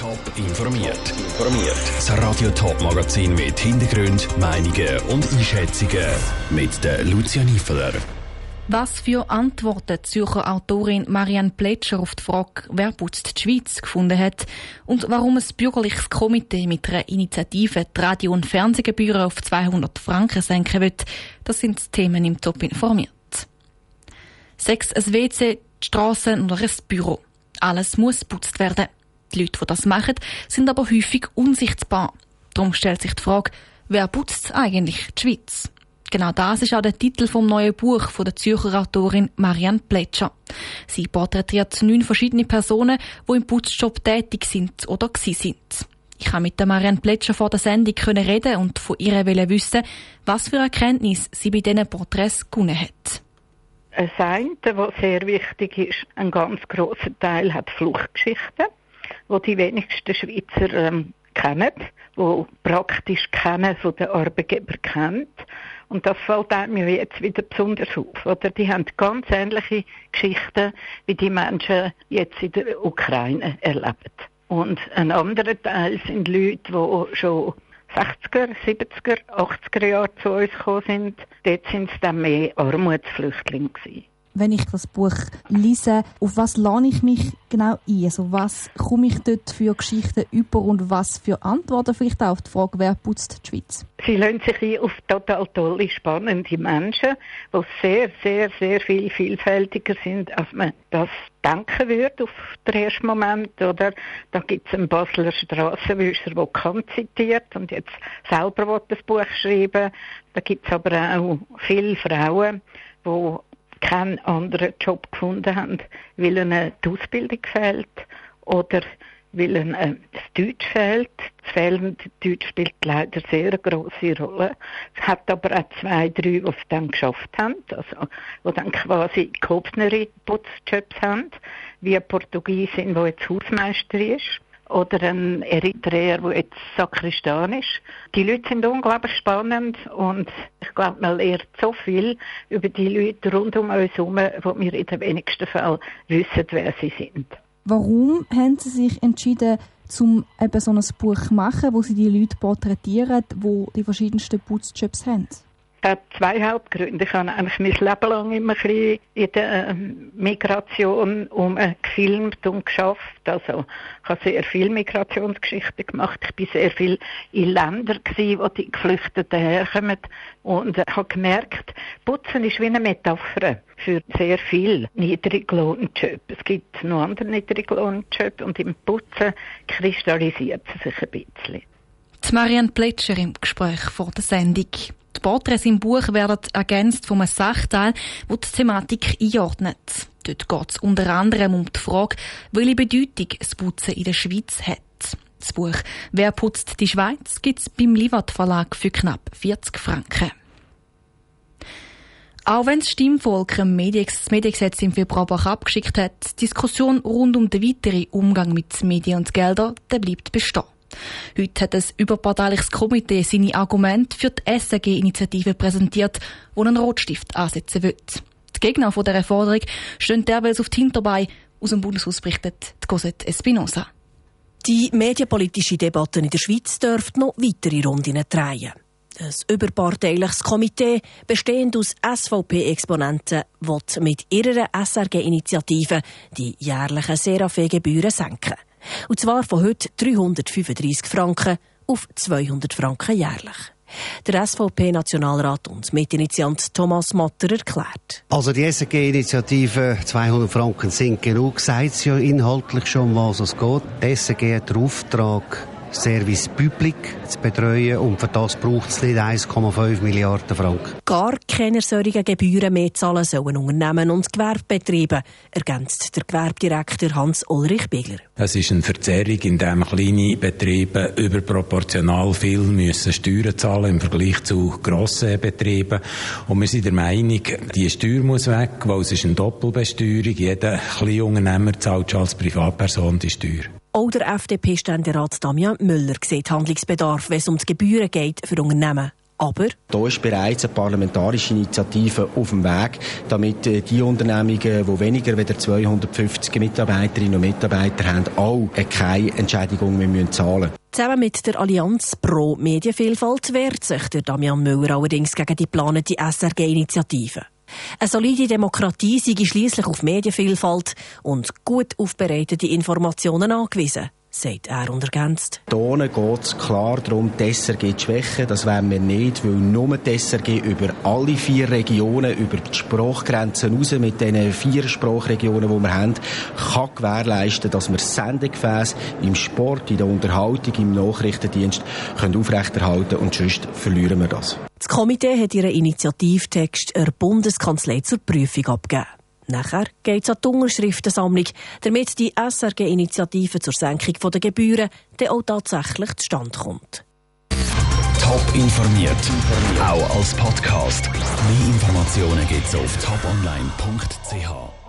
Top informiert. Informiert. Das Radio Top Magazin mit Hintergrund, Meinungen und Einschätzungen mit der Lucia Niefeler. Was für Antworten die Zürcher Autorin Marianne Plätscher auf die Frage, wer putzt die Schweiz, gefunden hat und warum ein bürgerliches Komitee mit einer Initiative die Radio- und Fernsehgebühren auf 200 Franken senken will, das sind die Themen im Top informiert. Sechs ein WC, die Strassen oder ein Büro. Alles muss putzt werden. Die Leute, die das machen, sind aber häufig unsichtbar. Darum stellt sich die Frage, wer putzt eigentlich die Schweiz? Genau das ist auch der Titel vom neuen Buch von der Zürcher Autorin Marianne Plätscher. Sie porträtiert neun verschiedene Personen, die im Putzjob tätig sind oder gsi sind. Ich habe mit der Marianne Plätscher vor der Sendung reden und von ihr wissen, was für Erkenntnis sie bei diesen Porträts gewonnen hat. Ein eine, was sehr wichtig ist, ein ganz grosser Teil hat Fluchtgeschichten, wo die wenigsten Schweizer ähm, kennen, wo praktisch kennen von den Arbeitgeber kennt. Und das fällt mir jetzt wieder besonders auf. Oder? Die haben ganz ähnliche Geschichten, wie die Menschen jetzt in der Ukraine erleben. Und ein anderer Teil sind Leute, die schon 60er, 70er, 80er Jahre zu uns gekommen sind. Dort sind es dann mehr Armutsflüchtlinge gewesen wenn ich das Buch lese, auf was lade ich mich genau ein? Also was komme ich dort für Geschichten über und was für Antworten vielleicht auch auf die Frage, wer putzt die Schweiz? Sie lassen sich ein auf total tolle, spannende Menschen, die sehr, sehr, sehr viel vielfältiger sind, als man das denken würde auf den ersten Moment. Oder da gibt es einen Basler Strassenwischer, der Kant zitiert und jetzt selber das Buch schreiben. Da gibt es aber auch viele Frauen, die keinen anderen Job gefunden haben, weil ihnen die Ausbildung fehlt oder weil ihnen äh, das Deutsch fehlt. Das fehlende Deutsch spielt leider sehr eine grosse Rolle. Es hat aber auch zwei, drei, die es dann geschafft haben, also die dann quasi gehobene Putzjobs haben, wie eine Portugiesin, die jetzt Hausmeister ist oder ein Eritreer, der jetzt Sakristan ist. Die Leute sind unglaublich spannend und ich glaube, man lernt so viel über die Leute rund um uns herum, wo wir in den wenigsten Fällen wissen, wer sie sind. Warum haben Sie sich entschieden, um eben so ein Buch zu machen, wo Sie die Leute porträtieren, die die verschiedensten Putzjobs haben? Hat zwei Hauptgründe. Ich habe eigentlich mein Leben lang immer ein bisschen in der ähm, Migration um gefilmt und geschafft. Also ich habe sehr viel Migrationsgeschichten gemacht. Ich bin sehr viel in Ländern gewesen, wo die Geflüchteten herkommen und äh, habe gemerkt, Putzen ist wie eine Metapher für sehr viel Niedriglohnjobs. Es gibt noch andere Niedriglohnjobs und im Putzen kristallisiert es sich ein bisschen. Die Marianne Plätscher im Gespräch vor der Sendung. Die Porträts im Buch werden ergänzt von einem Sachteil, wo die Thematik einordnet. Dort geht es unter anderem um die Frage, welche Bedeutung das Putzen in der Schweiz hat. Das Buch «Wer putzt die Schweiz?» gibt es beim Livat Verlag für knapp 40 Franken. Auch wenn das Stimmvolk das Mediengesetz im Februar abgeschickt hat, die Diskussion rund um den weiteren Umgang mit Medien und Geldern, der bleibt bestehen. Heute hat ein überparteiliches Komitee seine Argumente für die SAG-Initiative präsentiert, wo einen Rotstift ansetzen will. Die Gegner von dieser Forderung stehen derweil auf die Hinterbeine. Aus dem Bundeshaus berichtet Cosette Espinosa. Die medienpolitische Debatte in der Schweiz dürfte noch weitere Runden drehen. Ein überparteiliches Komitee, bestehend aus SVP-Exponenten, wird mit ihrer SRG-Initiative die jährlichen Serafe-Gebühren senken. Und zwar von heute 335 Franken auf 200 Franken jährlich. Der SVP-Nationalrat und Mitinitiant Thomas Matter erklärt. Also die SRG-Initiative 200 Franken sind genug, sagt es ja inhaltlich schon, was es geht. Die SRG hat den Auftrag, Service Public zu betreuen und für das braucht es nicht 1,5 Milliarden Franken. Gar keine solchen Gebühren mehr zahlen sollen Unternehmen und Gewerbebetriebe, ergänzt der Gewerbedirektor Hans-Ulrich Bigler. Es ist eine Verzerrung, in dem kleine Betriebe überproportional viel müssen Steuern zahlen im Vergleich zu grossen Betrieben. Und wir sind der Meinung, die Steuer muss weg, weil es ist eine Doppelbesteuerung. Jeder kleine Unternehmer zahlt schon als Privatperson die Steuer. Auch der FDP-Ständerat Damian Müller sieht Handlungsbedarf, wenn es um die Gebühren geht für Unternehmen. Aber da ist bereits eine parlamentarische Initiative auf dem Weg, damit äh, die Unternehmungen, die weniger als 250 Mitarbeiterinnen und Mitarbeiter haben, auch keine Entschädigung mehr zahlen müssen. Zusammen mit der Allianz Pro Medienvielfalt wehrt sich der Damian Müller allerdings gegen die geplante SRG-Initiative. Eine solide Demokratie sei schließlich auf Medienvielfalt und gut aufbereitete Informationen angewiesen sagt er und ergänzt. Hier geht es klar darum, die SRG zu schwächen. Das wollen wir nicht, weil nur die SRG über alle vier Regionen, über die Sprachgrenzen raus, mit den vier Sprachregionen, die wir haben, kann gewährleisten, dass wir Sendegefäße im Sport, in der Unterhaltung, im Nachrichtendienst können aufrechterhalten und sonst verlieren wir das. Das Komitee hat ihren Initiativtext der Bundeskanzlei zur Prüfung abgegeben. Nachher geht es an die Unterschriftensammlung, damit die SRG-Initiative zur Senkung der Gebühren dann auch tatsächlich zustande kommt. Top informiert, auch als Podcast. Mehr Informationen gibt es auf toponline.ch.